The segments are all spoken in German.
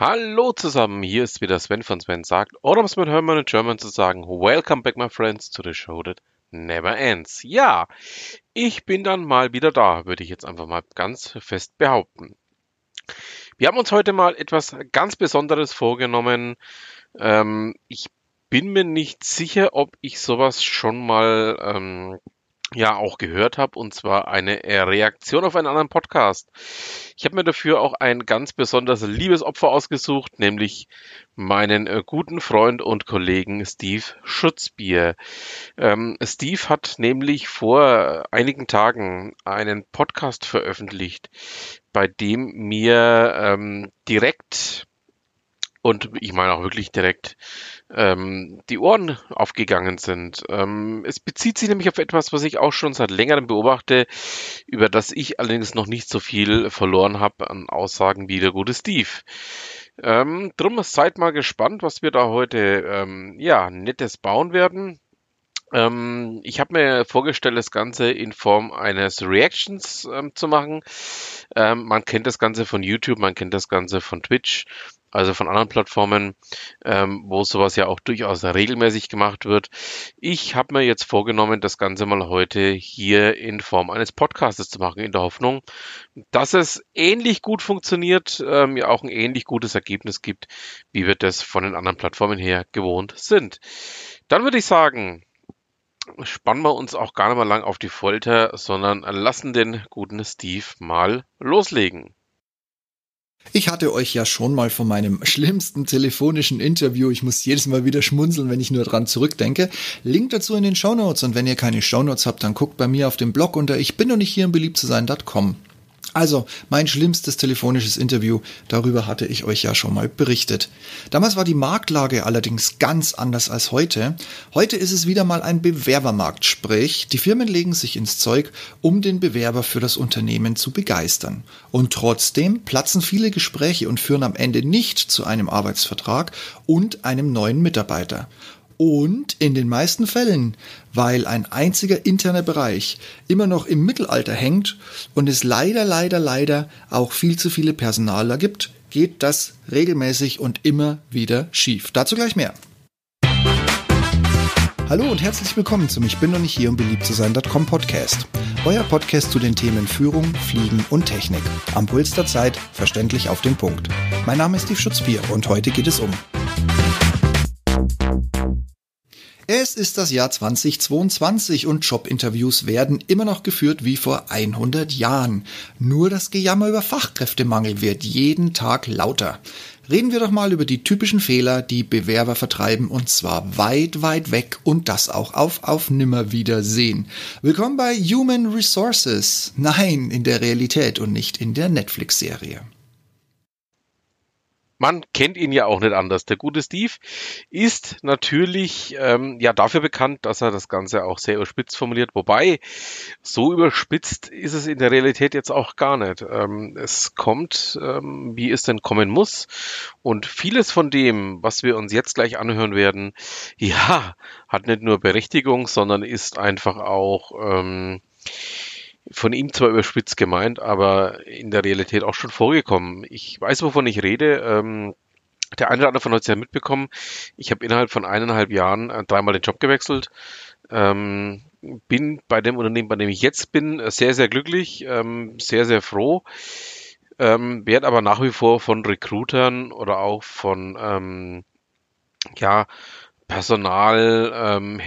Hallo zusammen, hier ist wieder Sven von Sven sagt, oder um es mit Hermann in German zu sagen, Welcome back my friends to the show that never ends. Ja, ich bin dann mal wieder da, würde ich jetzt einfach mal ganz fest behaupten. Wir haben uns heute mal etwas ganz Besonderes vorgenommen. Ähm, ich bin mir nicht sicher, ob ich sowas schon mal ähm, ja auch gehört habe, und zwar eine äh, Reaktion auf einen anderen Podcast. Ich habe mir dafür auch ein ganz besonders liebes Opfer ausgesucht, nämlich meinen äh, guten Freund und Kollegen Steve Schutzbier. Ähm, Steve hat nämlich vor einigen Tagen einen Podcast veröffentlicht, bei dem mir ähm, direkt und ich meine auch wirklich direkt ähm, die Ohren aufgegangen sind. Ähm, es bezieht sich nämlich auf etwas, was ich auch schon seit längerem beobachte, über das ich allerdings noch nicht so viel verloren habe an Aussagen wie der gute Steve. Ähm, drum seid mal gespannt, was wir da heute ähm, ja nettes bauen werden. Ähm, ich habe mir vorgestellt, das Ganze in Form eines Reactions ähm, zu machen. Ähm, man kennt das Ganze von YouTube, man kennt das Ganze von Twitch also von anderen Plattformen, ähm, wo sowas ja auch durchaus regelmäßig gemacht wird. Ich habe mir jetzt vorgenommen, das Ganze mal heute hier in Form eines Podcastes zu machen, in der Hoffnung, dass es ähnlich gut funktioniert, ähm, ja auch ein ähnlich gutes Ergebnis gibt, wie wir das von den anderen Plattformen her gewohnt sind. Dann würde ich sagen, spannen wir uns auch gar nicht mal lang auf die Folter, sondern lassen den guten Steve mal loslegen. Ich hatte euch ja schon mal von meinem schlimmsten telefonischen Interview, ich muss jedes Mal wieder schmunzeln, wenn ich nur dran zurückdenke. Link dazu in den Shownotes und wenn ihr keine Shownotes habt, dann guckt bei mir auf dem Blog unter ich bin noch nicht hier im beliebt zu sein.com. Also, mein schlimmstes telefonisches Interview, darüber hatte ich euch ja schon mal berichtet. Damals war die Marktlage allerdings ganz anders als heute. Heute ist es wieder mal ein Bewerbermarkt, sprich, die Firmen legen sich ins Zeug, um den Bewerber für das Unternehmen zu begeistern. Und trotzdem platzen viele Gespräche und führen am Ende nicht zu einem Arbeitsvertrag und einem neuen Mitarbeiter und in den meisten Fällen, weil ein einziger interner Bereich immer noch im Mittelalter hängt und es leider, leider, leider auch viel zu viele Personaler gibt, geht das regelmäßig und immer wieder schief. Dazu gleich mehr. Hallo und herzlich willkommen zum Ich bin noch nicht hier, um beliebt zu sein.com Podcast. Euer Podcast zu den Themen Führung, Fliegen und Technik. Am Puls der Zeit, verständlich auf den Punkt. Mein Name ist Steve Schutzbier und heute geht es um es ist das Jahr 2022 und Jobinterviews werden immer noch geführt wie vor 100 Jahren. Nur das Gejammer über Fachkräftemangel wird jeden Tag lauter. Reden wir doch mal über die typischen Fehler, die Bewerber vertreiben und zwar weit, weit weg und das auch auf auf Nimmerwiedersehen. Willkommen bei Human Resources. Nein, in der Realität und nicht in der Netflix-Serie. Man kennt ihn ja auch nicht anders. Der gute Steve ist natürlich ähm, ja dafür bekannt, dass er das Ganze auch sehr überspitzt formuliert. Wobei so überspitzt ist es in der Realität jetzt auch gar nicht. Ähm, es kommt, ähm, wie es denn kommen muss. Und vieles von dem, was wir uns jetzt gleich anhören werden, ja, hat nicht nur Berechtigung, sondern ist einfach auch ähm, von ihm zwar überspitzt gemeint, aber in der Realität auch schon vorgekommen. Ich weiß, wovon ich rede. Ähm, der eine oder andere von euch hat ja mitbekommen. Ich habe innerhalb von eineinhalb Jahren äh, dreimal den Job gewechselt. Ähm, bin bei dem Unternehmen, bei dem ich jetzt bin, sehr, sehr glücklich, ähm, sehr, sehr froh. Ähm, werde aber nach wie vor von Recruitern oder auch von ähm, ja, Personal, ähm,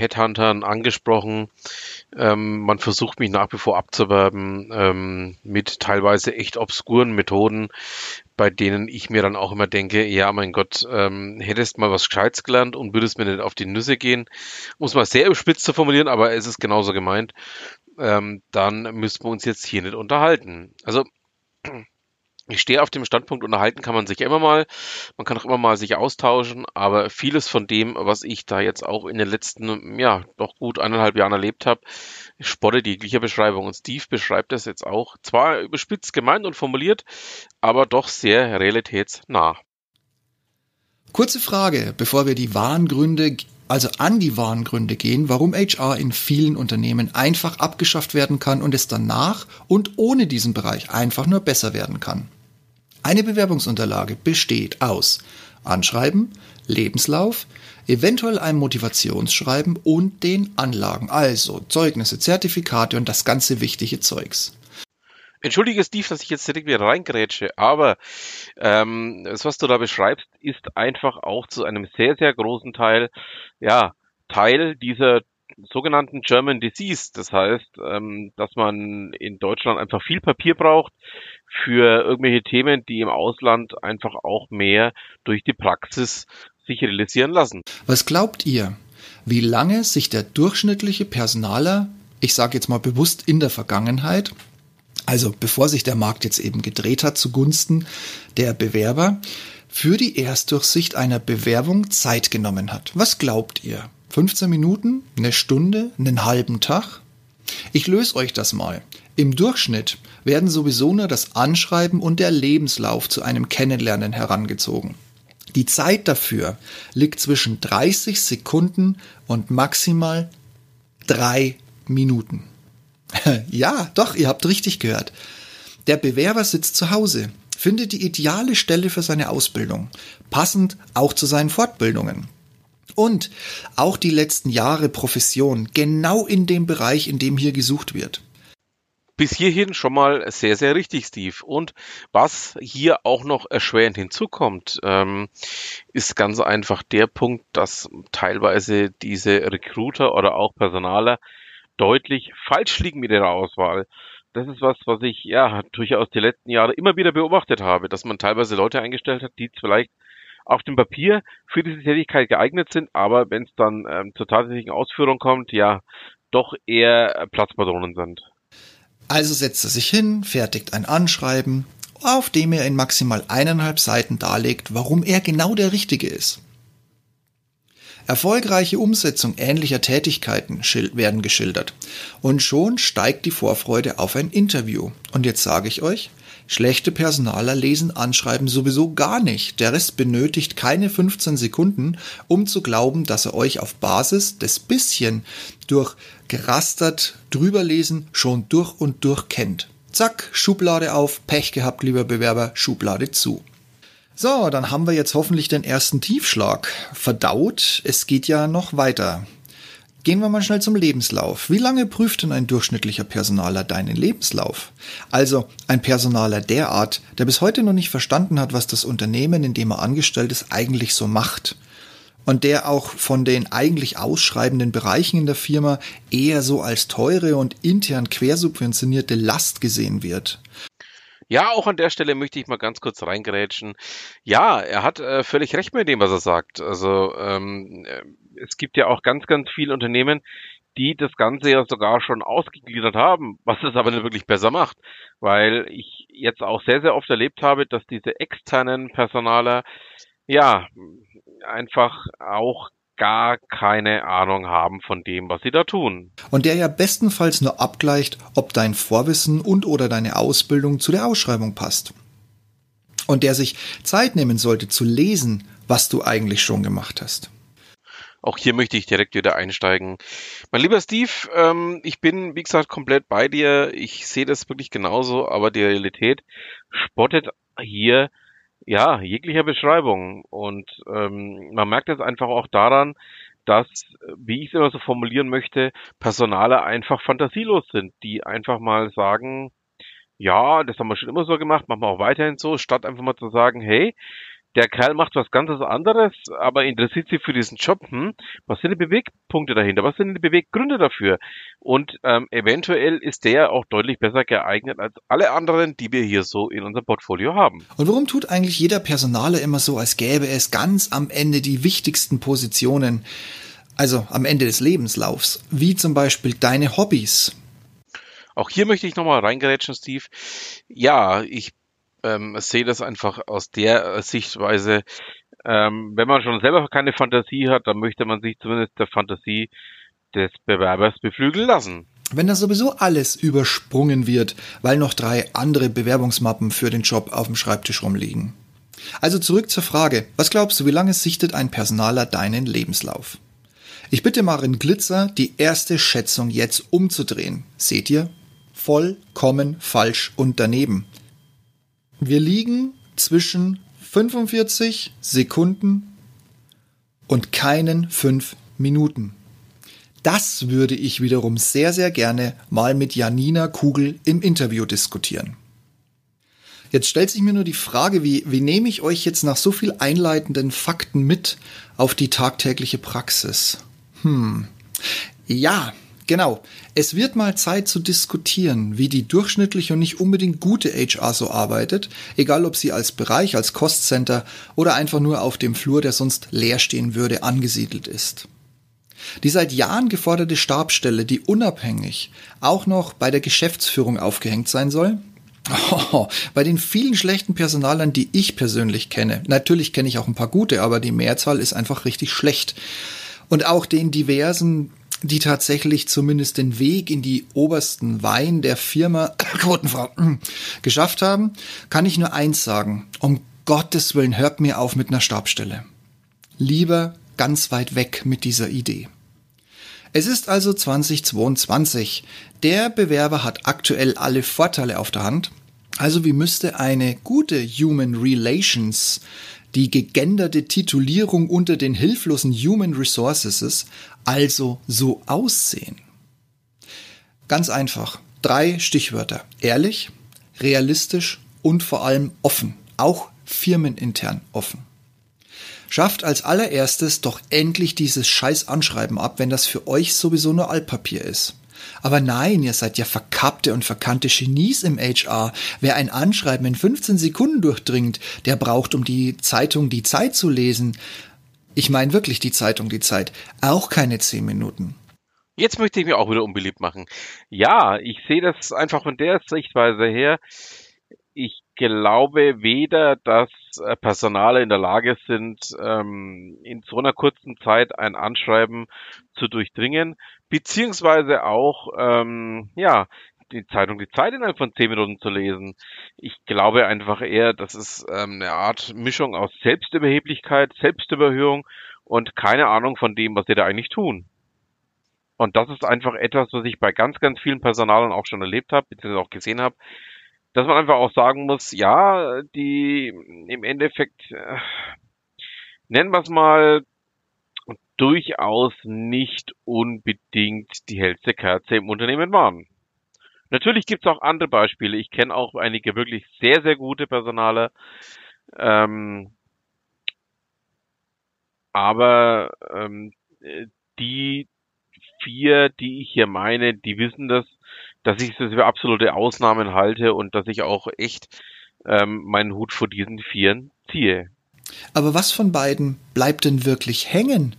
angesprochen. Ähm, man versucht mich nach wie vor abzuwerben ähm, mit teilweise echt obskuren Methoden, bei denen ich mir dann auch immer denke, ja, mein Gott, ähm, hättest mal was Gescheites gelernt und würdest mir nicht auf die Nüsse gehen, muss man sehr überspitzt zu formulieren, aber es ist genauso gemeint, ähm, dann müssten wir uns jetzt hier nicht unterhalten. Also ich stehe auf dem Standpunkt, unterhalten kann man sich immer mal, man kann auch immer mal sich austauschen, aber vieles von dem, was ich da jetzt auch in den letzten, ja, doch gut eineinhalb Jahren erlebt habe, spottet jeglicher Beschreibung. Und Steve beschreibt das jetzt auch, zwar überspitzt gemeint und formuliert, aber doch sehr realitätsnah. Kurze Frage, bevor wir die wahren Gründe also an die wahren Gründe gehen, warum HR in vielen Unternehmen einfach abgeschafft werden kann und es danach und ohne diesen Bereich einfach nur besser werden kann. Eine Bewerbungsunterlage besteht aus Anschreiben, Lebenslauf, eventuell einem Motivationsschreiben und den Anlagen, also Zeugnisse, Zertifikate und das ganze wichtige Zeugs. Entschuldige, Steve, dass ich jetzt direkt wieder reingrätsche, aber ähm, das, was du da beschreibst, ist einfach auch zu einem sehr, sehr großen Teil, ja, Teil dieser sogenannten German Disease. Das heißt, ähm, dass man in Deutschland einfach viel Papier braucht für irgendwelche Themen, die im Ausland einfach auch mehr durch die Praxis sich realisieren lassen. Was glaubt ihr, wie lange sich der durchschnittliche Personaler, ich sage jetzt mal bewusst in der Vergangenheit, also bevor sich der Markt jetzt eben gedreht hat zugunsten der Bewerber, für die Erstdurchsicht einer Bewerbung Zeit genommen hat. Was glaubt ihr? 15 Minuten? Eine Stunde? Einen halben Tag? Ich löse euch das mal. Im Durchschnitt werden sowieso nur das Anschreiben und der Lebenslauf zu einem Kennenlernen herangezogen. Die Zeit dafür liegt zwischen 30 Sekunden und maximal drei Minuten. ja, doch, ihr habt richtig gehört. Der Bewerber sitzt zu Hause, findet die ideale Stelle für seine Ausbildung, passend auch zu seinen Fortbildungen. Und auch die letzten Jahre Profession, genau in dem Bereich, in dem hier gesucht wird. Bis hierhin schon mal sehr, sehr richtig, Steve. Und was hier auch noch erschwerend hinzukommt, ähm, ist ganz einfach der Punkt, dass teilweise diese Recruiter oder auch Personaler deutlich falsch liegen mit ihrer Auswahl. Das ist was, was ich ja durchaus die letzten Jahre immer wieder beobachtet habe, dass man teilweise Leute eingestellt hat, die vielleicht auf dem Papier für diese Tätigkeit geeignet sind, aber wenn es dann ähm, zur tatsächlichen Ausführung kommt, ja, doch eher Platzpatronen sind. Also setzt er sich hin, fertigt ein Anschreiben, auf dem er in maximal eineinhalb Seiten darlegt, warum er genau der Richtige ist. Erfolgreiche Umsetzung ähnlicher Tätigkeiten werden geschildert. Und schon steigt die Vorfreude auf ein Interview. Und jetzt sage ich euch, schlechte Personaler lesen Anschreiben sowieso gar nicht. Der Rest benötigt keine 15 Sekunden, um zu glauben, dass er euch auf Basis des bisschen durch gerastert drüberlesen schon durch und durch kennt. Zack, Schublade auf, Pech gehabt, lieber Bewerber, Schublade zu. So, dann haben wir jetzt hoffentlich den ersten Tiefschlag verdaut. Es geht ja noch weiter. Gehen wir mal schnell zum Lebenslauf. Wie lange prüft denn ein durchschnittlicher Personaler deinen Lebenslauf? Also ein Personaler der Art, der bis heute noch nicht verstanden hat, was das Unternehmen, in dem er angestellt ist, eigentlich so macht. Und der auch von den eigentlich ausschreibenden Bereichen in der Firma eher so als teure und intern quersubventionierte Last gesehen wird. Ja, auch an der Stelle möchte ich mal ganz kurz reingerätschen. Ja, er hat äh, völlig recht mit dem, was er sagt. Also ähm, äh, es gibt ja auch ganz, ganz viele Unternehmen, die das Ganze ja sogar schon ausgegliedert haben, was es aber nicht wirklich besser macht. Weil ich jetzt auch sehr, sehr oft erlebt habe, dass diese externen Personaler ja einfach auch gar keine Ahnung haben von dem, was sie da tun. Und der ja bestenfalls nur abgleicht, ob dein Vorwissen und oder deine Ausbildung zu der Ausschreibung passt. Und der sich Zeit nehmen sollte zu lesen, was du eigentlich schon gemacht hast. Auch hier möchte ich direkt wieder einsteigen. Mein lieber Steve, ähm, ich bin, wie gesagt, komplett bei dir. Ich sehe das wirklich genauso, aber die Realität spottet hier ja, jeglicher Beschreibung. Und ähm, man merkt es einfach auch daran, dass, wie ich es immer so formulieren möchte, Personale einfach fantasielos sind, die einfach mal sagen, ja, das haben wir schon immer so gemacht, machen wir auch weiterhin so, statt einfach mal zu sagen, hey, der Kerl macht was ganz anderes, aber interessiert sich für diesen Job. Hm? Was sind die Bewegpunkte dahinter? Was sind die Beweggründe dafür? Und ähm, eventuell ist der auch deutlich besser geeignet als alle anderen, die wir hier so in unserem Portfolio haben. Und warum tut eigentlich jeder Personaler immer so, als gäbe es ganz am Ende die wichtigsten Positionen, also am Ende des Lebenslaufs, wie zum Beispiel deine Hobbys? Auch hier möchte ich nochmal reingerätschen, Steve. Ja, ich ähm, sehe das einfach aus der Sichtweise, ähm, wenn man schon selber keine Fantasie hat, dann möchte man sich zumindest der Fantasie des Bewerbers beflügeln lassen. Wenn da sowieso alles übersprungen wird, weil noch drei andere Bewerbungsmappen für den Job auf dem Schreibtisch rumliegen. Also zurück zur Frage, was glaubst du, wie lange sichtet ein Personaler deinen Lebenslauf? Ich bitte Marin Glitzer, die erste Schätzung jetzt umzudrehen. Seht ihr? Vollkommen falsch und daneben. Wir liegen zwischen 45 Sekunden und keinen 5 Minuten. Das würde ich wiederum sehr, sehr gerne mal mit Janina Kugel im Interview diskutieren. Jetzt stellt sich mir nur die Frage, wie, wie nehme ich euch jetzt nach so viel einleitenden Fakten mit auf die tagtägliche Praxis? Hm. Ja, genau. Es wird mal Zeit zu diskutieren, wie die durchschnittliche und nicht unbedingt gute HR so arbeitet, egal ob sie als Bereich, als Cost-Center oder einfach nur auf dem Flur, der sonst leer stehen würde, angesiedelt ist. Die seit Jahren geforderte Stabstelle, die unabhängig auch noch bei der Geschäftsführung aufgehängt sein soll, Oh, bei den vielen schlechten Personalern, die ich persönlich kenne, natürlich kenne ich auch ein paar gute, aber die Mehrzahl ist einfach richtig schlecht. Und auch den diversen, die tatsächlich zumindest den Weg in die obersten Wein der Firma Quotenfrau geschafft haben, kann ich nur eins sagen. Um Gottes Willen, hört mir auf mit einer Stabstelle. Lieber ganz weit weg mit dieser Idee. Es ist also 2022. Der Bewerber hat aktuell alle Vorteile auf der Hand. Also wie müsste eine gute Human Relations, die gegenderte Titulierung unter den hilflosen Human Resources, also so aussehen? Ganz einfach. Drei Stichwörter. Ehrlich, realistisch und vor allem offen. Auch firmenintern offen. Schafft als allererstes doch endlich dieses scheiß Anschreiben ab, wenn das für euch sowieso nur Altpapier ist. Aber nein, ihr seid ja verkappte und verkannte Genies im HR. Wer ein Anschreiben in 15 Sekunden durchdringt, der braucht, um die Zeitung die Zeit zu lesen. Ich meine wirklich die Zeitung die Zeit, auch keine 10 Minuten. Jetzt möchte ich mir auch wieder unbeliebt machen. Ja, ich sehe das einfach von der Sichtweise her. Ich glaube weder, dass äh, Personale in der Lage sind, ähm, in so einer kurzen Zeit ein Anschreiben zu durchdringen, beziehungsweise auch, ähm, ja, die Zeitung die Zeit innerhalb von zehn Minuten zu lesen. Ich glaube einfach eher, das ist ähm, eine Art Mischung aus Selbstüberheblichkeit, Selbstüberhöhung und keine Ahnung von dem, was sie da eigentlich tun. Und das ist einfach etwas, was ich bei ganz, ganz vielen Personalern auch schon erlebt habe, beziehungsweise auch gesehen habe, dass man einfach auch sagen muss, ja, die im Endeffekt, äh, nennen wir es mal, durchaus nicht unbedingt die hellste Kerze im Unternehmen waren. Natürlich gibt es auch andere Beispiele. Ich kenne auch einige wirklich sehr, sehr gute Personale. Ähm, aber ähm, die vier, die ich hier meine, die wissen das dass ich das für absolute Ausnahmen halte und dass ich auch echt ähm, meinen Hut vor diesen Vieren ziehe. Aber was von beiden bleibt denn wirklich hängen,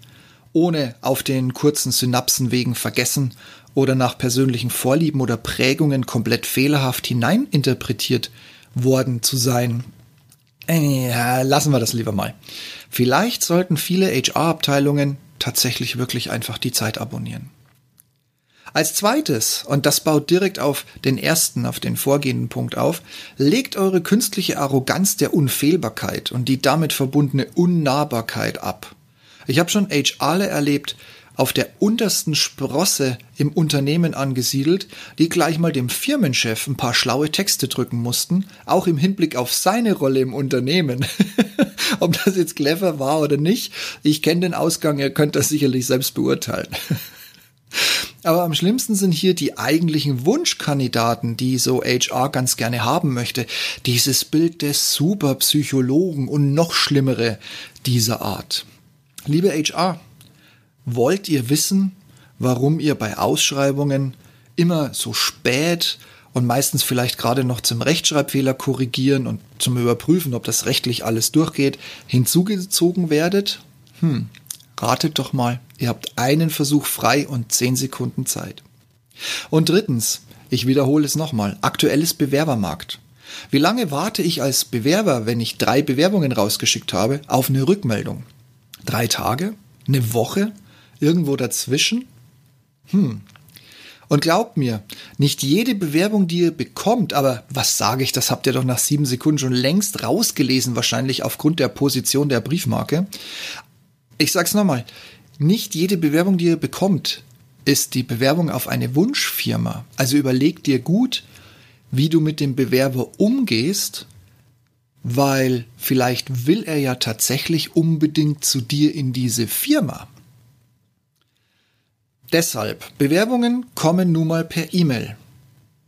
ohne auf den kurzen Synapsenwegen vergessen oder nach persönlichen Vorlieben oder Prägungen komplett fehlerhaft hineininterpretiert worden zu sein? Äh, lassen wir das lieber mal. Vielleicht sollten viele HR-Abteilungen tatsächlich wirklich einfach die Zeit abonnieren. Als zweites, und das baut direkt auf den ersten, auf den vorgehenden Punkt auf, legt eure künstliche Arroganz der Unfehlbarkeit und die damit verbundene Unnahbarkeit ab. Ich habe schon HRle erlebt, auf der untersten Sprosse im Unternehmen angesiedelt, die gleich mal dem Firmenchef ein paar schlaue Texte drücken mussten, auch im Hinblick auf seine Rolle im Unternehmen. Ob das jetzt clever war oder nicht, ich kenne den Ausgang, ihr könnt das sicherlich selbst beurteilen. Aber am schlimmsten sind hier die eigentlichen Wunschkandidaten, die so HR ganz gerne haben möchte. Dieses Bild des Superpsychologen und noch schlimmere dieser Art. Liebe HR, wollt ihr wissen, warum ihr bei Ausschreibungen immer so spät und meistens vielleicht gerade noch zum Rechtschreibfehler korrigieren und zum Überprüfen, ob das rechtlich alles durchgeht, hinzugezogen werdet? Hm, ratet doch mal. Ihr habt einen Versuch frei und zehn Sekunden Zeit. Und drittens, ich wiederhole es nochmal, aktuelles Bewerbermarkt. Wie lange warte ich als Bewerber, wenn ich drei Bewerbungen rausgeschickt habe, auf eine Rückmeldung? Drei Tage? Eine Woche? Irgendwo dazwischen? Hm. Und glaubt mir, nicht jede Bewerbung, die ihr bekommt, aber was sage ich, das habt ihr doch nach sieben Sekunden schon längst rausgelesen, wahrscheinlich aufgrund der Position der Briefmarke. Ich sag's nochmal, nicht jede Bewerbung, die ihr bekommt, ist die Bewerbung auf eine Wunschfirma. Also überleg dir gut, wie du mit dem Bewerber umgehst, weil vielleicht will er ja tatsächlich unbedingt zu dir in diese Firma. Deshalb, Bewerbungen kommen nun mal per E-Mail.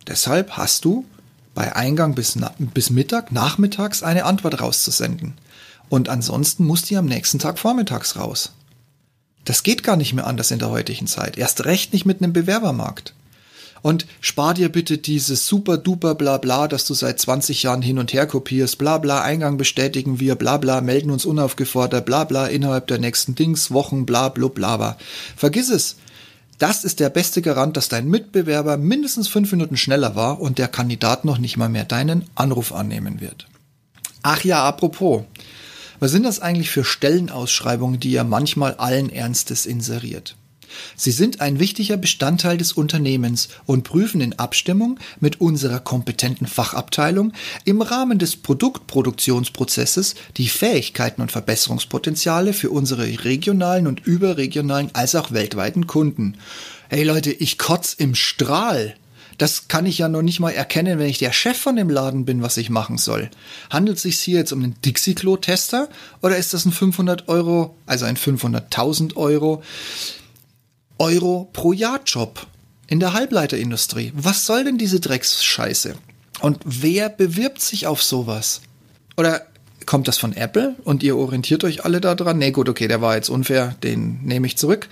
Deshalb hast du bei Eingang bis, bis Mittag, nachmittags eine Antwort rauszusenden. Und ansonsten muss die am nächsten Tag vormittags raus. Das geht gar nicht mehr anders in der heutigen Zeit. Erst recht nicht mit einem Bewerbermarkt. Und spar dir bitte dieses super duper bla bla, das du seit 20 Jahren hin und her kopierst, bla bla, Eingang bestätigen wir, bla bla, melden uns unaufgefordert, bla bla, innerhalb der nächsten Dings, Wochen, bla bla, bla. Vergiss es. Das ist der beste Garant, dass dein Mitbewerber mindestens fünf Minuten schneller war und der Kandidat noch nicht mal mehr deinen Anruf annehmen wird. Ach ja, apropos. Was sind das eigentlich für Stellenausschreibungen, die ihr manchmal allen Ernstes inseriert? Sie sind ein wichtiger Bestandteil des Unternehmens und prüfen in Abstimmung mit unserer kompetenten Fachabteilung im Rahmen des Produktproduktionsprozesses die Fähigkeiten und Verbesserungspotenziale für unsere regionalen und überregionalen als auch weltweiten Kunden. Hey Leute, ich kotz im Strahl. Das kann ich ja noch nicht mal erkennen, wenn ich der Chef von dem Laden bin, was ich machen soll. Handelt es sich hier jetzt um einen Dixie-Klo-Tester oder ist das ein 500 Euro, also ein 500.000 Euro Euro pro Jahr Job in der Halbleiterindustrie? Was soll denn diese Drecksscheiße? Und wer bewirbt sich auf sowas? Oder kommt das von Apple und ihr orientiert euch alle daran? Nee, gut, okay, der war jetzt unfair, den nehme ich zurück.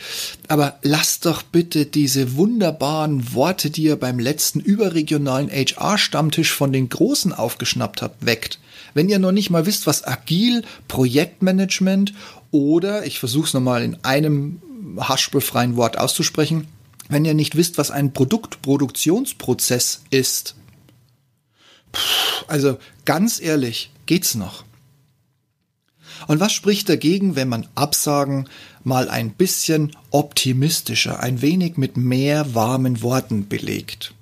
Aber lasst doch bitte diese wunderbaren Worte, die ihr beim letzten überregionalen HR-Stammtisch von den Großen aufgeschnappt habt, weckt. Wenn ihr noch nicht mal wisst, was agil, Projektmanagement oder, ich versuche es nochmal in einem haschbefreien Wort auszusprechen, wenn ihr nicht wisst, was ein Produktproduktionsprozess ist. Also ganz ehrlich, geht's noch? Und was spricht dagegen, wenn man Absagen mal ein bisschen optimistischer, ein wenig mit mehr warmen Worten belegt?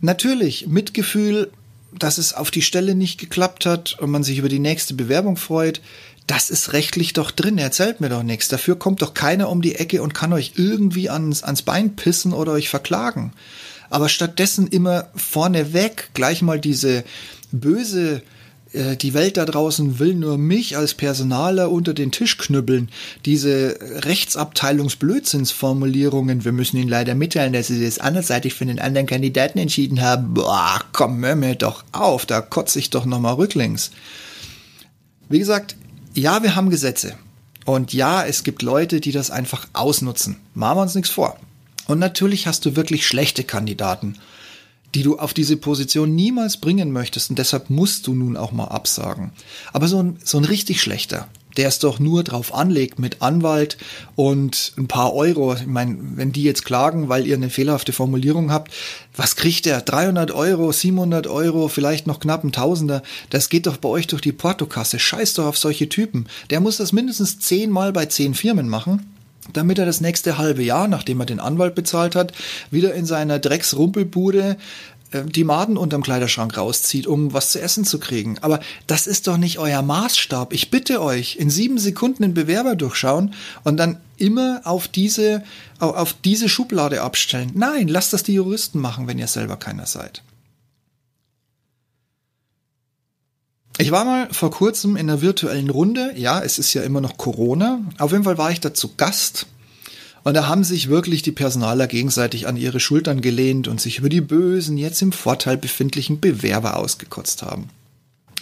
Natürlich, Mitgefühl, dass es auf die Stelle nicht geklappt hat und man sich über die nächste Bewerbung freut, das ist rechtlich doch drin, erzählt mir doch nichts. Dafür kommt doch keiner um die Ecke und kann euch irgendwie ans, ans Bein pissen oder euch verklagen. Aber stattdessen immer vorneweg gleich mal diese böse äh, die Welt da draußen will nur mich als Personaler unter den Tisch knüppeln. Diese Rechtsabteilungsblödsinnsformulierungen, wir müssen Ihnen leider mitteilen, dass Sie das anderseitig für den anderen Kandidaten entschieden haben. Boah, komm, hör mir doch auf, da kotze ich doch nochmal rücklings. Wie gesagt, ja, wir haben Gesetze. Und ja, es gibt Leute, die das einfach ausnutzen. Machen wir uns nichts vor. Und natürlich hast du wirklich schlechte Kandidaten die du auf diese Position niemals bringen möchtest und deshalb musst du nun auch mal absagen. Aber so ein, so ein richtig schlechter, der es doch nur drauf anlegt mit Anwalt und ein paar Euro. Ich meine, wenn die jetzt klagen, weil ihr eine fehlerhafte Formulierung habt, was kriegt der? 300 Euro, 700 Euro, vielleicht noch knapp ein Tausender. Das geht doch bei euch durch die Portokasse. Scheiß doch auf solche Typen. Der muss das mindestens zehnmal bei zehn Firmen machen damit er das nächste halbe Jahr, nachdem er den Anwalt bezahlt hat, wieder in seiner Drecksrumpelbude die Maden unterm Kleiderschrank rauszieht, um was zu essen zu kriegen. Aber das ist doch nicht euer Maßstab. Ich bitte euch, in sieben Sekunden den Bewerber durchschauen und dann immer auf diese, auf diese Schublade abstellen. Nein, lasst das die Juristen machen, wenn ihr selber keiner seid. Ich war mal vor kurzem in einer virtuellen Runde. Ja, es ist ja immer noch Corona. Auf jeden Fall war ich da zu Gast. Und da haben sich wirklich die Personaler gegenseitig an ihre Schultern gelehnt und sich über die bösen, jetzt im Vorteil befindlichen Bewerber ausgekotzt haben.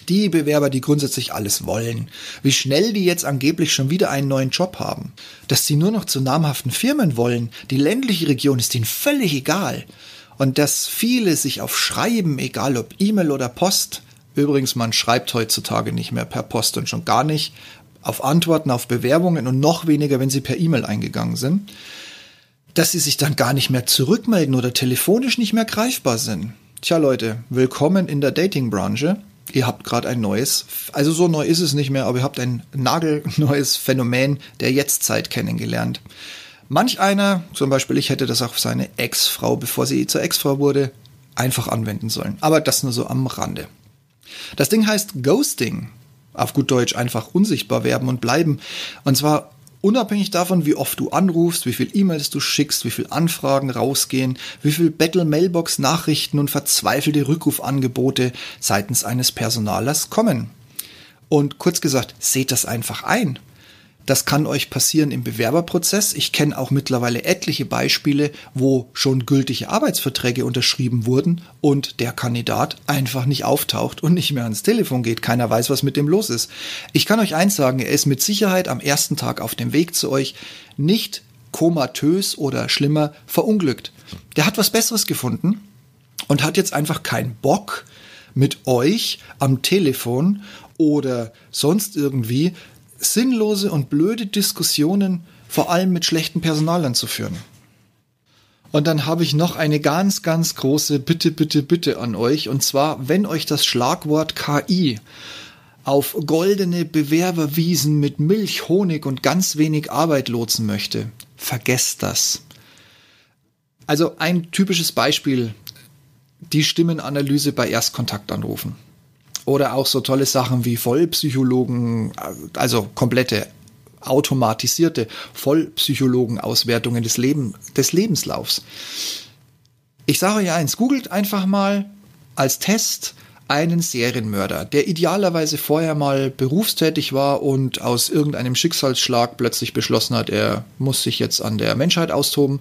Die Bewerber, die grundsätzlich alles wollen. Wie schnell die jetzt angeblich schon wieder einen neuen Job haben. Dass sie nur noch zu namhaften Firmen wollen. Die ländliche Region ist ihnen völlig egal. Und dass viele sich auf Schreiben, egal ob E-Mail oder Post, Übrigens, man schreibt heutzutage nicht mehr per Post und schon gar nicht auf Antworten auf Bewerbungen und noch weniger, wenn sie per E-Mail eingegangen sind, dass sie sich dann gar nicht mehr zurückmelden oder telefonisch nicht mehr greifbar sind. Tja Leute, willkommen in der Dating-Branche. Ihr habt gerade ein neues, also so neu ist es nicht mehr, aber ihr habt ein nagelneues Phänomen der Jetztzeit kennengelernt. Manch einer, zum Beispiel ich hätte das auch auf seine Ex-Frau, bevor sie zur Ex-Frau wurde, einfach anwenden sollen. Aber das nur so am Rande. Das Ding heißt Ghosting. Auf gut Deutsch einfach unsichtbar werden und bleiben. Und zwar Unabhängig davon, wie oft du anrufst, wie viel E-Mails du schickst, wie viel Anfragen rausgehen, wie viel Battle-Mailbox-Nachrichten und verzweifelte Rückrufangebote seitens eines Personalers kommen. Und kurz gesagt, seht das einfach ein. Das kann euch passieren im Bewerberprozess. Ich kenne auch mittlerweile etliche Beispiele, wo schon gültige Arbeitsverträge unterschrieben wurden und der Kandidat einfach nicht auftaucht und nicht mehr ans Telefon geht. Keiner weiß, was mit dem los ist. Ich kann euch eins sagen, er ist mit Sicherheit am ersten Tag auf dem Weg zu euch nicht komatös oder schlimmer verunglückt. Der hat was Besseres gefunden und hat jetzt einfach keinen Bock, mit euch am Telefon oder sonst irgendwie sinnlose und blöde Diskussionen vor allem mit schlechten Personalern zu führen. Und dann habe ich noch eine ganz, ganz große Bitte, Bitte, Bitte an euch. Und zwar, wenn euch das Schlagwort KI auf goldene Bewerberwiesen mit Milch, Honig und ganz wenig Arbeit lotsen möchte, vergesst das. Also ein typisches Beispiel, die Stimmenanalyse bei Erstkontaktanrufen. Oder auch so tolle Sachen wie Vollpsychologen, also komplette automatisierte Vollpsychologen-Auswertungen des, Leben, des Lebenslaufs. Ich sage euch eins, googelt einfach mal als Test einen Serienmörder, der idealerweise vorher mal berufstätig war und aus irgendeinem Schicksalsschlag plötzlich beschlossen hat, er muss sich jetzt an der Menschheit austoben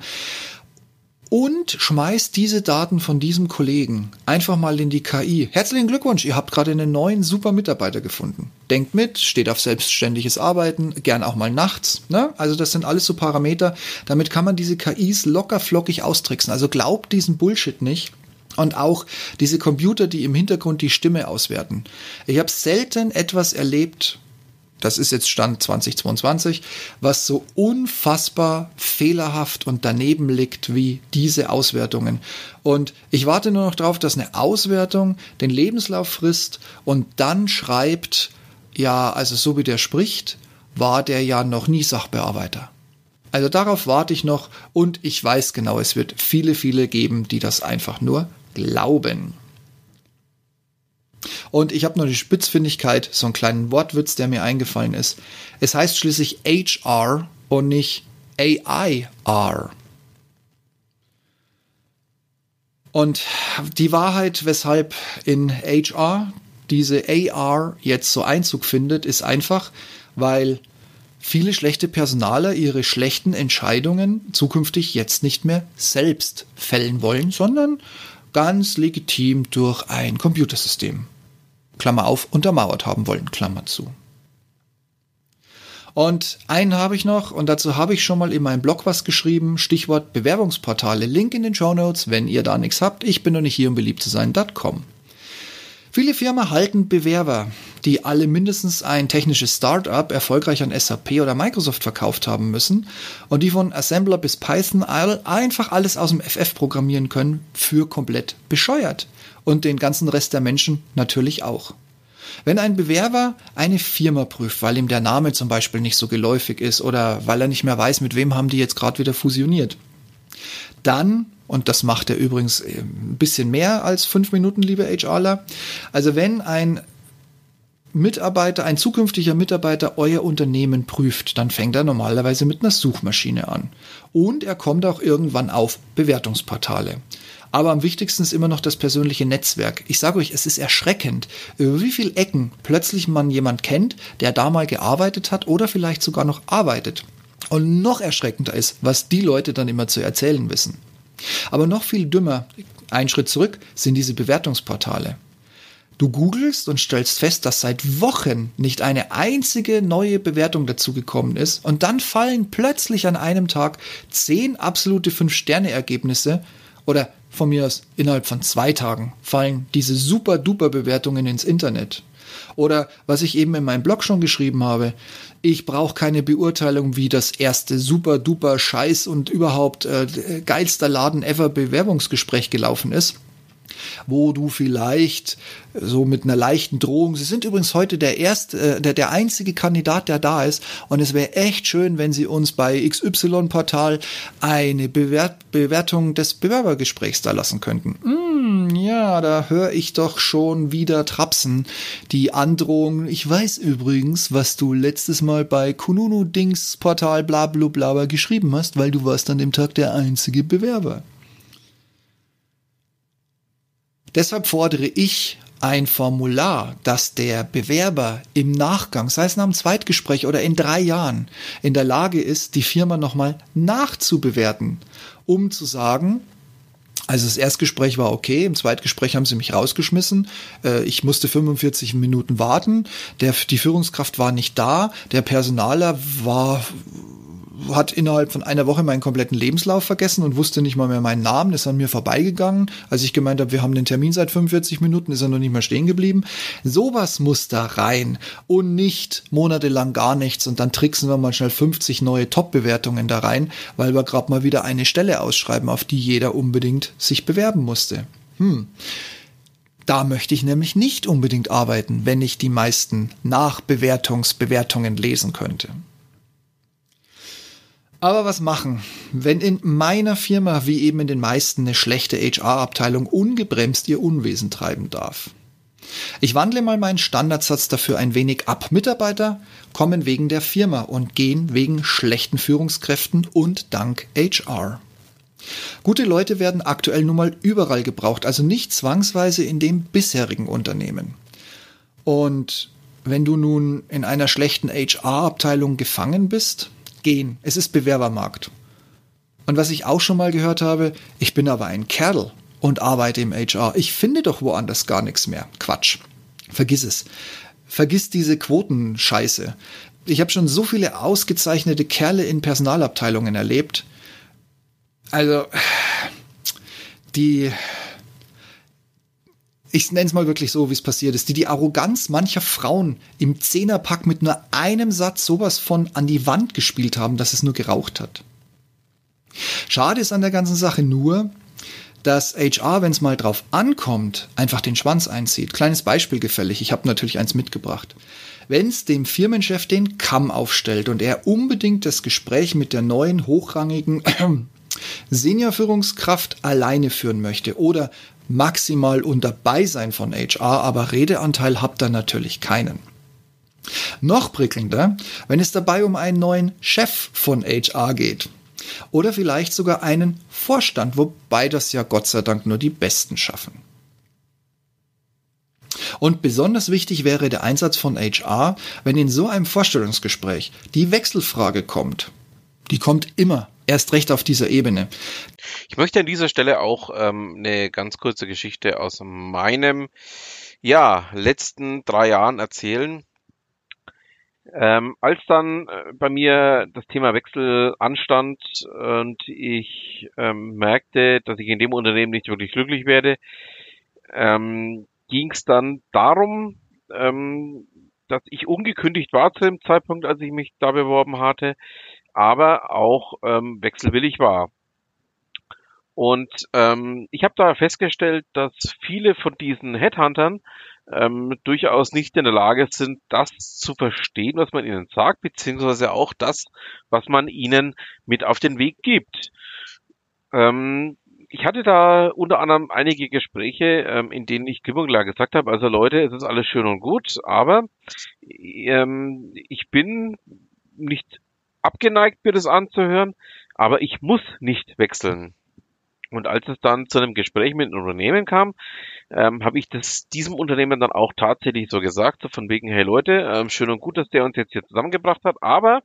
und schmeißt diese Daten von diesem Kollegen einfach mal in die KI. Herzlichen Glückwunsch, ihr habt gerade einen neuen super Mitarbeiter gefunden. Denkt mit, steht auf selbstständiges Arbeiten, gern auch mal nachts. Ne? Also das sind alles so Parameter. Damit kann man diese KIs locker flockig austricksen. Also glaubt diesen Bullshit nicht. Und auch diese Computer, die im Hintergrund die Stimme auswerten. Ich habe selten etwas erlebt, das ist jetzt Stand 2022, was so unfassbar fehlerhaft und daneben liegt wie diese Auswertungen. Und ich warte nur noch darauf, dass eine Auswertung den Lebenslauf frisst und dann schreibt, ja, also so wie der spricht, war der ja noch nie Sachbearbeiter. Also darauf warte ich noch und ich weiß genau, es wird viele, viele geben, die das einfach nur glauben. Und ich habe noch die Spitzfindigkeit, so einen kleinen Wortwitz, der mir eingefallen ist. Es heißt schließlich HR und nicht AIR. Und die Wahrheit, weshalb in HR diese AR jetzt so Einzug findet, ist einfach, weil viele schlechte Personaler ihre schlechten Entscheidungen zukünftig jetzt nicht mehr selbst fällen wollen, sondern ganz legitim durch ein Computersystem. Klammer auf, untermauert haben wollen, Klammer zu. Und einen habe ich noch, und dazu habe ich schon mal in meinem Blog was geschrieben, Stichwort Bewerbungsportale, Link in den Show Notes, wenn ihr da nichts habt. Ich bin noch nicht hier, um beliebt zu sein.com. Viele Firmen halten Bewerber, die alle mindestens ein technisches Startup erfolgreich an SAP oder Microsoft verkauft haben müssen und die von Assembler bis Python einfach alles aus dem FF programmieren können, für komplett bescheuert. Und den ganzen Rest der Menschen natürlich auch. Wenn ein Bewerber eine Firma prüft, weil ihm der Name zum Beispiel nicht so geläufig ist oder weil er nicht mehr weiß, mit wem haben die jetzt gerade wieder fusioniert, dann und das macht er übrigens äh, ein bisschen mehr als fünf Minuten, liebe HRler. Also wenn ein Mitarbeiter, ein zukünftiger Mitarbeiter euer Unternehmen prüft, dann fängt er normalerweise mit einer Suchmaschine an. Und er kommt auch irgendwann auf Bewertungsportale. Aber am wichtigsten ist immer noch das persönliche Netzwerk. Ich sage euch, es ist erschreckend, über wie viele Ecken plötzlich man jemand kennt, der da mal gearbeitet hat oder vielleicht sogar noch arbeitet. Und noch erschreckender ist, was die Leute dann immer zu erzählen wissen. Aber noch viel dümmer, ein Schritt zurück, sind diese Bewertungsportale. Du googelst und stellst fest, dass seit Wochen nicht eine einzige neue Bewertung dazu gekommen ist und dann fallen plötzlich an einem Tag zehn absolute Fünf-Sterne-Ergebnisse oder von mir aus innerhalb von zwei Tagen fallen diese super duper Bewertungen ins Internet. Oder was ich eben in meinem Blog schon geschrieben habe, ich brauche keine Beurteilung, wie das erste super duper Scheiß und überhaupt äh, geilster Laden ever Bewerbungsgespräch gelaufen ist wo du vielleicht so mit einer leichten Drohung, sie sind übrigens heute der erste, äh, der, der einzige Kandidat, der da ist und es wäre echt schön, wenn sie uns bei XY-Portal eine Bewert Bewertung des Bewerbergesprächs da lassen könnten. Mm, ja, da höre ich doch schon wieder Trapsen. Die Androhung, ich weiß übrigens, was du letztes Mal bei Kununu Dings Portal blablabla geschrieben hast, weil du warst an dem Tag der einzige Bewerber. Deshalb fordere ich ein Formular, das der Bewerber im Nachgang, sei es nach einem Zweitgespräch oder in drei Jahren, in der Lage ist, die Firma nochmal nachzubewerten, um zu sagen, also das Erstgespräch war okay, im Zweitgespräch haben sie mich rausgeschmissen. Äh, ich musste 45 Minuten warten. Der, die Führungskraft war nicht da. Der Personaler war hat innerhalb von einer Woche meinen kompletten Lebenslauf vergessen und wusste nicht mal mehr meinen Namen, ist an mir vorbeigegangen. Als ich gemeint habe, wir haben den Termin seit 45 Minuten, ist er noch nicht mehr stehen geblieben. Sowas muss da rein und nicht monatelang gar nichts und dann tricksen wir mal schnell 50 neue Top-Bewertungen da rein, weil wir gerade mal wieder eine Stelle ausschreiben, auf die jeder unbedingt sich bewerben musste. Hm. Da möchte ich nämlich nicht unbedingt arbeiten, wenn ich die meisten Nachbewertungsbewertungen lesen könnte. Aber was machen, wenn in meiner Firma wie eben in den meisten eine schlechte HR-Abteilung ungebremst ihr Unwesen treiben darf? Ich wandle mal meinen Standardsatz dafür ein wenig ab. Mitarbeiter kommen wegen der Firma und gehen wegen schlechten Führungskräften und dank HR. Gute Leute werden aktuell nun mal überall gebraucht, also nicht zwangsweise in dem bisherigen Unternehmen. Und wenn du nun in einer schlechten HR-Abteilung gefangen bist, gehen. Es ist Bewerbermarkt. Und was ich auch schon mal gehört habe, ich bin aber ein Kerl und arbeite im HR. Ich finde doch woanders gar nichts mehr. Quatsch. Vergiss es. Vergiss diese Quotenscheiße. Ich habe schon so viele ausgezeichnete Kerle in Personalabteilungen erlebt. Also, die, ich nenne es mal wirklich so, wie es passiert ist, die die Arroganz mancher Frauen im Zehnerpack mit nur einem Satz sowas von an die Wand gespielt haben, dass es nur geraucht hat. Schade ist an der ganzen Sache nur, dass HR, wenn es mal drauf ankommt, einfach den Schwanz einzieht. Kleines Beispiel gefällig, ich habe natürlich eins mitgebracht. Wenn es dem Firmenchef den Kamm aufstellt und er unbedingt das Gespräch mit der neuen hochrangigen Seniorführungskraft alleine führen möchte oder maximal unter Beisein von HR, aber Redeanteil habt ihr natürlich keinen. Noch prickelnder, wenn es dabei um einen neuen Chef von HR geht. Oder vielleicht sogar einen Vorstand, wobei das ja Gott sei Dank nur die Besten schaffen. Und besonders wichtig wäre der Einsatz von HR, wenn in so einem Vorstellungsgespräch die Wechselfrage kommt. Die kommt immer Erst recht auf dieser Ebene. Ich möchte an dieser Stelle auch ähm, eine ganz kurze Geschichte aus meinem ja, letzten drei Jahren erzählen. Ähm, als dann äh, bei mir das Thema Wechsel anstand und ich ähm, merkte, dass ich in dem Unternehmen nicht wirklich glücklich werde, ähm, ging es dann darum, ähm, dass ich ungekündigt war zu dem Zeitpunkt, als ich mich da beworben hatte, aber auch ähm, wechselwillig war. Und ähm, ich habe da festgestellt, dass viele von diesen Headhuntern ähm, durchaus nicht in der Lage sind, das zu verstehen, was man ihnen sagt, beziehungsweise auch das, was man ihnen mit auf den Weg gibt. Ähm, ich hatte da unter anderem einige Gespräche, ähm, in denen ich klipp und klar gesagt habe, also Leute, es ist alles schön und gut, aber ähm, ich bin nicht abgeneigt, mir das anzuhören, aber ich muss nicht wechseln. Und als es dann zu einem Gespräch mit einem Unternehmen kam, ähm, habe ich das diesem Unternehmen dann auch tatsächlich so gesagt, so von wegen, hey Leute, ähm, schön und gut, dass der uns jetzt hier zusammengebracht hat, aber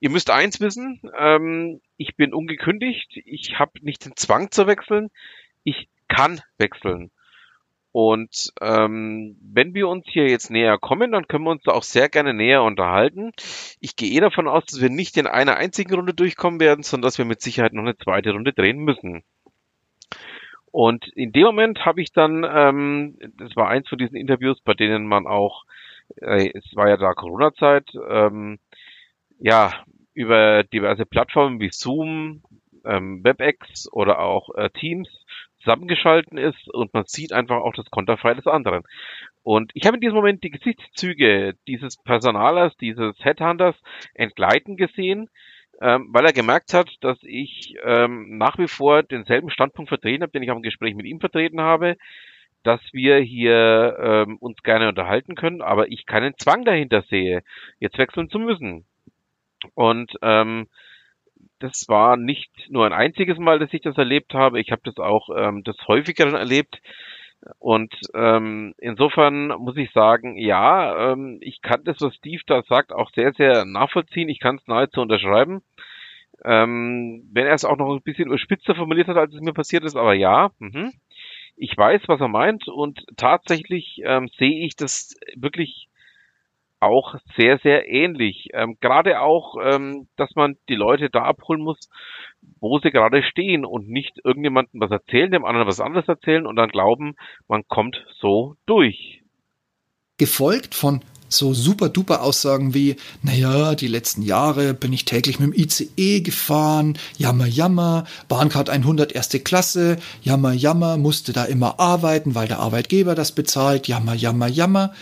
ihr müsst eins wissen, ähm, ich bin ungekündigt, ich habe nicht den Zwang zu wechseln, ich kann wechseln. Und ähm, wenn wir uns hier jetzt näher kommen, dann können wir uns da auch sehr gerne näher unterhalten. Ich gehe eh davon aus, dass wir nicht in einer einzigen Runde durchkommen werden, sondern dass wir mit Sicherheit noch eine zweite Runde drehen müssen. Und in dem Moment habe ich dann, ähm, das war eins von diesen Interviews, bei denen man auch, äh, es war ja da Corona-Zeit, ähm, ja, über diverse Plattformen wie Zoom, ähm, WebEx oder auch äh, Teams zusammengeschalten ist und man sieht einfach auch das Konterfei des anderen. Und ich habe in diesem Moment die Gesichtszüge dieses Personalers, dieses Headhunters entgleiten gesehen, ähm, weil er gemerkt hat, dass ich ähm, nach wie vor denselben Standpunkt vertreten habe, den ich im Gespräch mit ihm vertreten habe, dass wir hier ähm, uns gerne unterhalten können, aber ich keinen Zwang dahinter sehe, jetzt wechseln zu müssen. Und ähm, das war nicht nur ein einziges Mal, dass ich das erlebt habe. Ich habe das auch ähm, des häufigeren erlebt. Und ähm, insofern muss ich sagen, ja, ähm, ich kann das, was Steve da sagt, auch sehr, sehr nachvollziehen. Ich kann es nahezu unterschreiben. Ähm, wenn er es auch noch ein bisschen überspitzer formuliert hat, als es mir passiert ist, aber ja, mh. ich weiß, was er meint und tatsächlich ähm, sehe ich das wirklich auch sehr, sehr ähnlich. Ähm, gerade auch, ähm, dass man die Leute da abholen muss, wo sie gerade stehen und nicht irgendjemandem was erzählen, dem anderen was anderes erzählen und dann glauben, man kommt so durch. Gefolgt von so super duper Aussagen wie, naja, die letzten Jahre bin ich täglich mit dem ICE gefahren, jammer, jammer, Bahncard 100 erste Klasse, jammer, jammer, musste da immer arbeiten, weil der Arbeitgeber das bezahlt, jammer, jammer, jammer.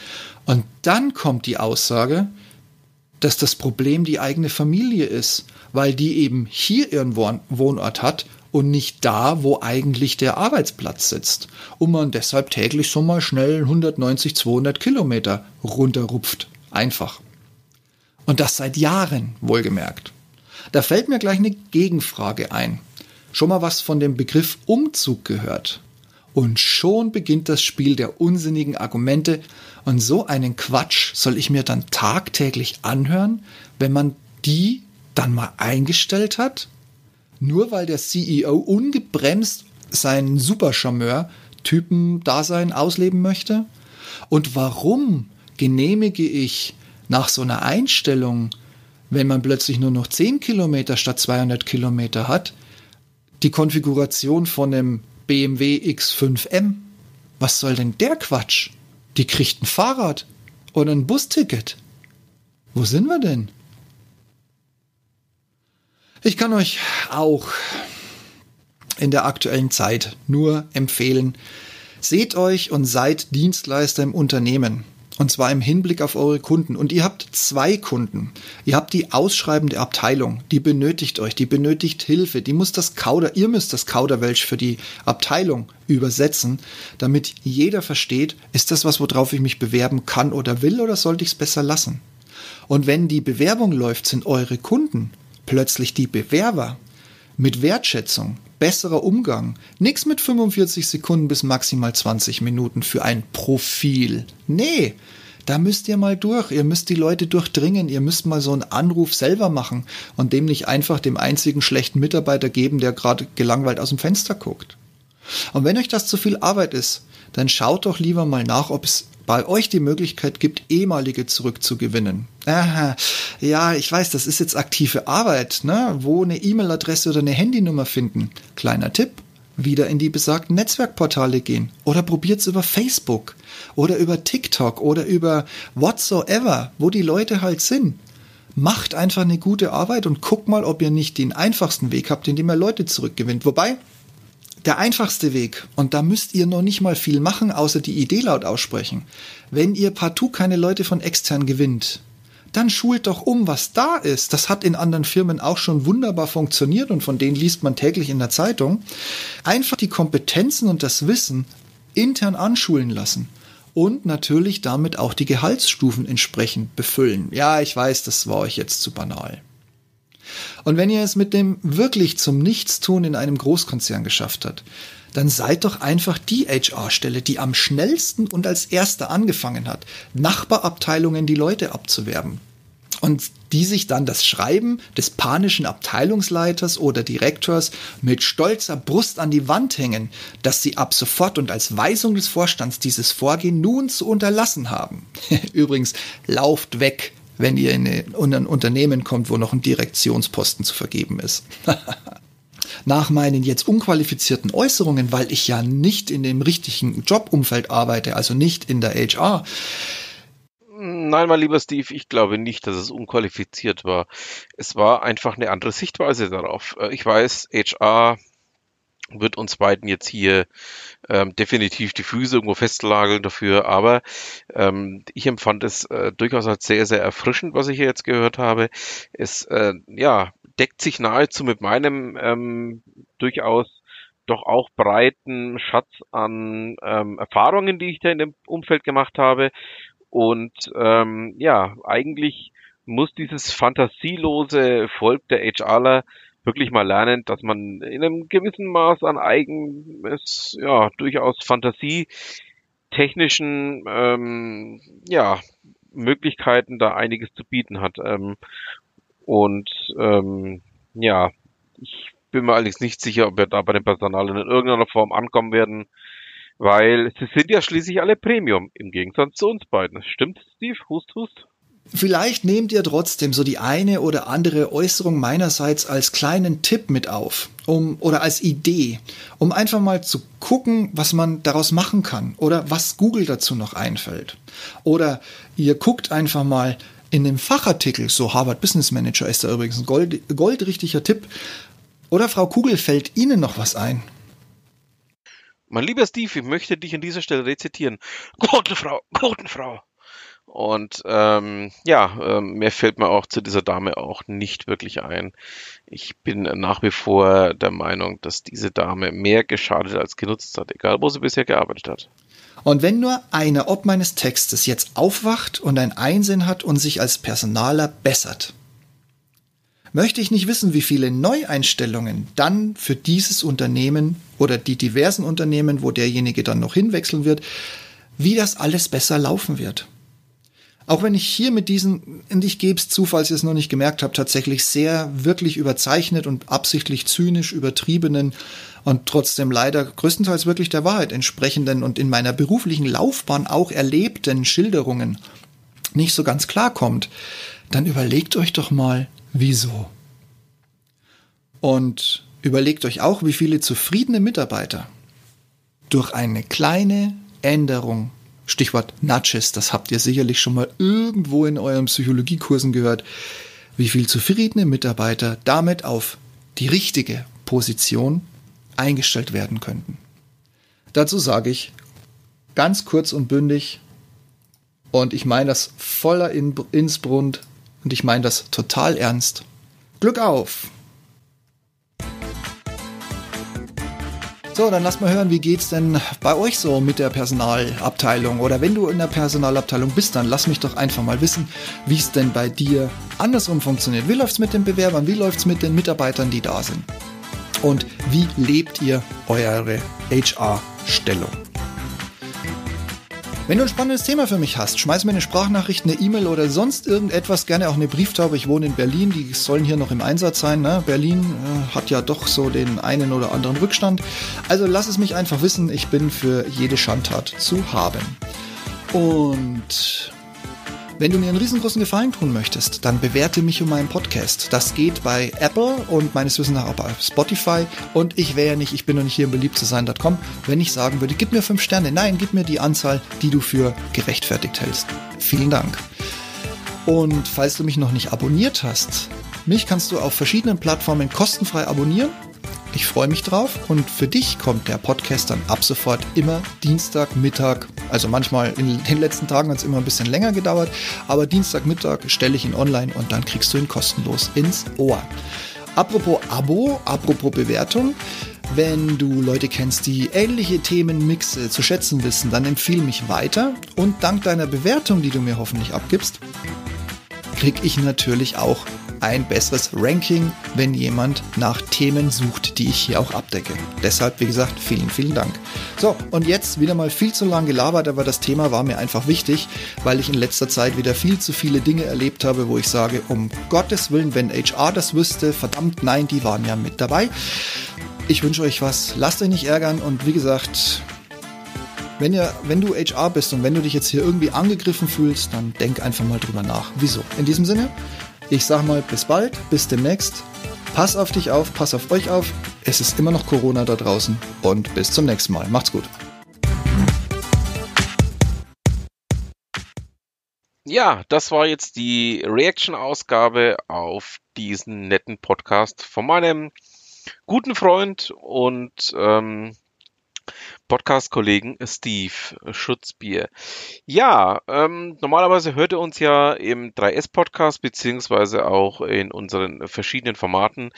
Und dann kommt die Aussage, dass das Problem die eigene Familie ist, weil die eben hier ihren Wohnort hat und nicht da, wo eigentlich der Arbeitsplatz sitzt. Und man deshalb täglich so mal schnell 190, 200 Kilometer runterrupft. Einfach. Und das seit Jahren, wohlgemerkt. Da fällt mir gleich eine Gegenfrage ein. Schon mal was von dem Begriff Umzug gehört? Und schon beginnt das Spiel der unsinnigen Argumente. Und so einen Quatsch soll ich mir dann tagtäglich anhören, wenn man die dann mal eingestellt hat? Nur weil der CEO ungebremst seinen Supercharmeur-Typen-Dasein ausleben möchte? Und warum genehmige ich nach so einer Einstellung, wenn man plötzlich nur noch 10 Kilometer statt 200 Kilometer hat, die Konfiguration von einem BMW X5M. Was soll denn der Quatsch? Die kriegt ein Fahrrad oder ein Busticket. Wo sind wir denn? Ich kann euch auch in der aktuellen Zeit nur empfehlen, seht euch und seid Dienstleister im Unternehmen. Und zwar im Hinblick auf eure Kunden. Und ihr habt zwei Kunden. Ihr habt die ausschreibende Abteilung, die benötigt euch, die benötigt Hilfe, die muss das Kauder, ihr müsst das Kauderwelsch für die Abteilung übersetzen, damit jeder versteht, ist das was, worauf ich mich bewerben kann oder will, oder sollte ich es besser lassen? Und wenn die Bewerbung läuft, sind eure Kunden plötzlich die Bewerber mit Wertschätzung, besserer Umgang. Nix mit 45 Sekunden bis maximal 20 Minuten für ein Profil. Nee, da müsst ihr mal durch. Ihr müsst die Leute durchdringen. Ihr müsst mal so einen Anruf selber machen und dem nicht einfach dem einzigen schlechten Mitarbeiter geben, der gerade gelangweilt aus dem Fenster guckt. Und wenn euch das zu viel Arbeit ist, dann schaut doch lieber mal nach, ob es bei euch die Möglichkeit gibt, ehemalige zurückzugewinnen. Aha, ja, ich weiß, das ist jetzt aktive Arbeit, ne? Wo eine E-Mail-Adresse oder eine Handynummer finden. Kleiner Tipp. Wieder in die besagten Netzwerkportale gehen. Oder probiert's über Facebook. Oder über TikTok. Oder über whatsoever, wo die Leute halt sind. Macht einfach eine gute Arbeit und guckt mal, ob ihr nicht den einfachsten Weg habt, indem ihr Leute zurückgewinnt. Wobei, der einfachste Weg, und da müsst ihr noch nicht mal viel machen, außer die Idee laut aussprechen. Wenn ihr partout keine Leute von extern gewinnt, dann schult doch um, was da ist. Das hat in anderen Firmen auch schon wunderbar funktioniert und von denen liest man täglich in der Zeitung. Einfach die Kompetenzen und das Wissen intern anschulen lassen und natürlich damit auch die Gehaltsstufen entsprechend befüllen. Ja, ich weiß, das war euch jetzt zu banal. Und wenn ihr es mit dem wirklich zum Nichtstun in einem Großkonzern geschafft habt, dann seid doch einfach die HR-Stelle, die am schnellsten und als erste angefangen hat, Nachbarabteilungen die Leute abzuwerben. Und die sich dann das Schreiben des panischen Abteilungsleiters oder Direktors mit stolzer Brust an die Wand hängen, dass sie ab sofort und als Weisung des Vorstands dieses Vorgehen nun zu unterlassen haben. Übrigens, lauft weg, wenn ihr in ein Unternehmen kommt, wo noch ein Direktionsposten zu vergeben ist. Nach meinen jetzt unqualifizierten Äußerungen, weil ich ja nicht in dem richtigen Jobumfeld arbeite, also nicht in der HR, Nein, mein lieber Steve, ich glaube nicht, dass es unqualifiziert war. Es war einfach eine andere Sichtweise darauf. Äh, ich weiß, HR wird uns beiden jetzt hier ähm, definitiv die Füße irgendwo festlageln dafür, aber ähm, ich empfand es äh, durchaus als sehr, sehr erfrischend, was ich hier jetzt gehört habe. Es, äh, ja, deckt sich nahezu mit meinem ähm, durchaus doch auch breiten Schatz an ähm, Erfahrungen, die ich da in dem Umfeld gemacht habe. Und ähm, ja, eigentlich muss dieses fantasielose Volk der HRler wirklich mal lernen, dass man in einem gewissen Maß an eigenes, ja, durchaus Fantasie technischen ähm, ja, Möglichkeiten da einiges zu bieten hat. Ähm, und ähm, ja, ich bin mir allerdings nicht sicher, ob wir da bei den Personalen in irgendeiner Form ankommen werden, weil sie sind ja schließlich alle Premium im Gegensatz zu uns beiden. Stimmt, Steve? Hust, hust? Vielleicht nehmt ihr trotzdem so die eine oder andere Äußerung meinerseits als kleinen Tipp mit auf, um oder als Idee, um einfach mal zu gucken, was man daraus machen kann oder was Google dazu noch einfällt. Oder ihr guckt einfach mal in dem Fachartikel, so Harvard Business Manager ist da übrigens ein gold, goldrichtiger Tipp. Oder Frau Kugel, fällt Ihnen noch was ein? Mein lieber Steve, ich möchte dich an dieser Stelle rezitieren. Gute Frau, gute Frau. Und ähm, ja, ähm, mir fällt mir auch zu dieser Dame auch nicht wirklich ein. Ich bin nach wie vor der Meinung, dass diese Dame mehr geschadet als genutzt hat, egal wo sie bisher gearbeitet hat. Und wenn nur einer ob meines Textes jetzt aufwacht und ein Einsinn hat und sich als Personaler bessert, möchte ich nicht wissen, wie viele Neueinstellungen dann für dieses Unternehmen oder die diversen Unternehmen, wo derjenige dann noch hinwechseln wird, wie das alles besser laufen wird. Auch wenn ich hier mit diesen, und ich gebe es zu, falls ihr es noch nicht gemerkt habt, tatsächlich sehr wirklich überzeichnet und absichtlich zynisch übertriebenen und trotzdem leider größtenteils wirklich der Wahrheit entsprechenden und in meiner beruflichen Laufbahn auch erlebten Schilderungen nicht so ganz klarkommt, dann überlegt euch doch mal, wieso. Und überlegt euch auch, wie viele zufriedene Mitarbeiter durch eine kleine Änderung Stichwort Nudges, das habt ihr sicherlich schon mal irgendwo in euren Psychologiekursen gehört, wie viel zufriedene Mitarbeiter damit auf die richtige Position eingestellt werden könnten. Dazu sage ich ganz kurz und bündig, und ich meine das voller Innsbrund und ich meine das total ernst. Glück auf! So, dann lass mal hören, wie geht's denn bei euch so mit der Personalabteilung? Oder wenn du in der Personalabteilung bist, dann lass mich doch einfach mal wissen, wie es denn bei dir andersrum funktioniert. Wie läuft's mit den Bewerbern? Wie läuft's mit den Mitarbeitern, die da sind? Und wie lebt ihr eure HR-Stellung? Wenn du ein spannendes Thema für mich hast, schmeiß mir eine Sprachnachricht, eine E-Mail oder sonst irgendetwas, gerne auch eine Brieftaube. Ich wohne in Berlin, die sollen hier noch im Einsatz sein. Ne? Berlin äh, hat ja doch so den einen oder anderen Rückstand. Also lass es mich einfach wissen, ich bin für jede Schandtat zu haben. Und wenn du mir einen riesengroßen Gefallen tun möchtest, dann bewerte mich um meinen Podcast. Das geht bei Apple und meines Wissens nach auch bei Spotify. Und ich wäre nicht, ich bin noch nicht hier im beliebt zu sein.com, wenn ich sagen würde, gib mir fünf Sterne. Nein, gib mir die Anzahl, die du für gerechtfertigt hältst. Vielen Dank. Und falls du mich noch nicht abonniert hast, mich kannst du auf verschiedenen Plattformen kostenfrei abonnieren. Ich freue mich drauf und für dich kommt der Podcast dann ab sofort immer Dienstag, Mittag, also manchmal in den letzten Tagen hat es immer ein bisschen länger gedauert, aber Dienstagmittag stelle ich ihn online und dann kriegst du ihn kostenlos ins Ohr. Apropos Abo, apropos Bewertung, wenn du Leute kennst, die ähnliche Themenmixe zu schätzen wissen, dann empfehle mich weiter und dank deiner Bewertung, die du mir hoffentlich abgibst, krieg ich natürlich auch ein besseres Ranking, wenn jemand nach Themen sucht, die ich hier auch abdecke. Deshalb, wie gesagt, vielen, vielen Dank. So, und jetzt wieder mal viel zu lang gelabert, aber das Thema war mir einfach wichtig, weil ich in letzter Zeit wieder viel zu viele Dinge erlebt habe, wo ich sage, um Gottes Willen, wenn HR das wüsste, verdammt nein, die waren ja mit dabei. Ich wünsche euch was, lasst euch nicht ärgern und wie gesagt, wenn, ihr, wenn du HR bist und wenn du dich jetzt hier irgendwie angegriffen fühlst, dann denk einfach mal drüber nach. Wieso? In diesem Sinne, ich sag mal bis bald, bis demnächst. Pass auf dich auf, pass auf euch auf. Es ist immer noch Corona da draußen und bis zum nächsten Mal. Macht's gut. Ja, das war jetzt die Reaction-Ausgabe auf diesen netten Podcast von meinem guten Freund und ähm, Podcast-Kollegen Steve Schutzbier. Ja, ähm, normalerweise hört ihr uns ja im 3S-Podcast beziehungsweise auch in unseren verschiedenen Formaten.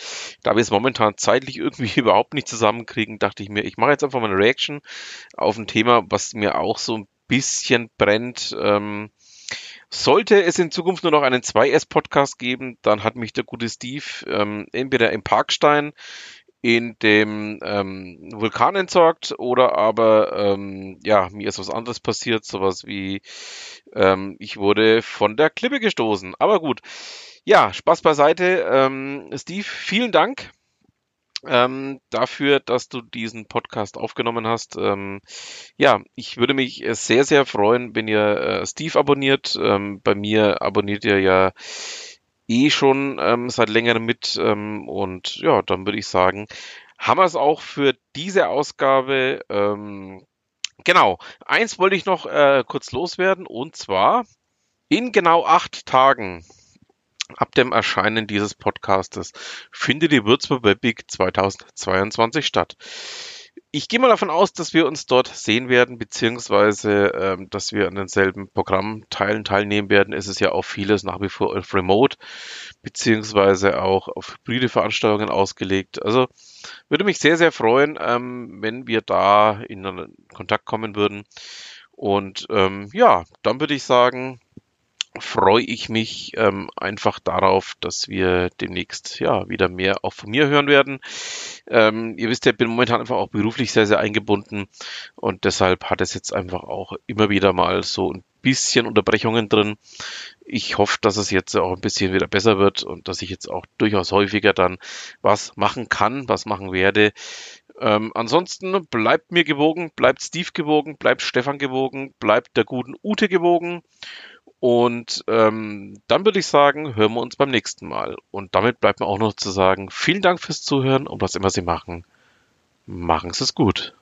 Da wir es momentan zeitlich irgendwie überhaupt nicht zusammenkriegen, dachte ich mir, ich mache jetzt einfach mal eine Reaction auf ein Thema, was mir auch so ein bisschen brennt. Ähm, sollte es in Zukunft nur noch einen 2S-Podcast geben, dann hat mich der gute Steve ähm, entweder im Parkstein in dem ähm, Vulkan entsorgt oder aber ähm, ja, mir ist was anderes passiert, sowas wie ähm, ich wurde von der Klippe gestoßen. Aber gut, ja, Spaß beiseite. Ähm, Steve, vielen Dank ähm, dafür, dass du diesen Podcast aufgenommen hast. Ähm, ja, ich würde mich sehr, sehr freuen, wenn ihr äh, Steve abonniert. Ähm, bei mir abonniert ihr ja eh schon ähm, seit längerem mit. Ähm, und ja, dann würde ich sagen, haben wir es auch für diese Ausgabe. Ähm, genau, eins wollte ich noch äh, kurz loswerden und zwar in genau acht Tagen ab dem Erscheinen dieses Podcastes findet die Würzburg Webweek 2022 statt. Ich gehe mal davon aus, dass wir uns dort sehen werden, beziehungsweise ähm, dass wir an denselben Programmteilen teilnehmen werden. Es ist ja auch vieles nach wie vor auf Remote, beziehungsweise auch auf hybride Veranstaltungen ausgelegt. Also würde mich sehr, sehr freuen, ähm, wenn wir da in Kontakt kommen würden. Und ähm, ja, dann würde ich sagen, freue ich mich ähm, einfach darauf, dass wir demnächst ja wieder mehr auch von mir hören werden. Ähm, ihr wisst ja, ich bin momentan einfach auch beruflich sehr, sehr eingebunden und deshalb hat es jetzt einfach auch immer wieder mal so ein bisschen Unterbrechungen drin. Ich hoffe, dass es jetzt auch ein bisschen wieder besser wird und dass ich jetzt auch durchaus häufiger dann was machen kann, was machen werde. Ähm, ansonsten bleibt mir gewogen, bleibt Steve gewogen, bleibt Stefan gewogen, bleibt der guten Ute gewogen. Und ähm, dann würde ich sagen, hören wir uns beim nächsten Mal. Und damit bleibt mir auch noch zu sagen, vielen Dank fürs Zuhören und was immer Sie machen. Machen Sie es gut.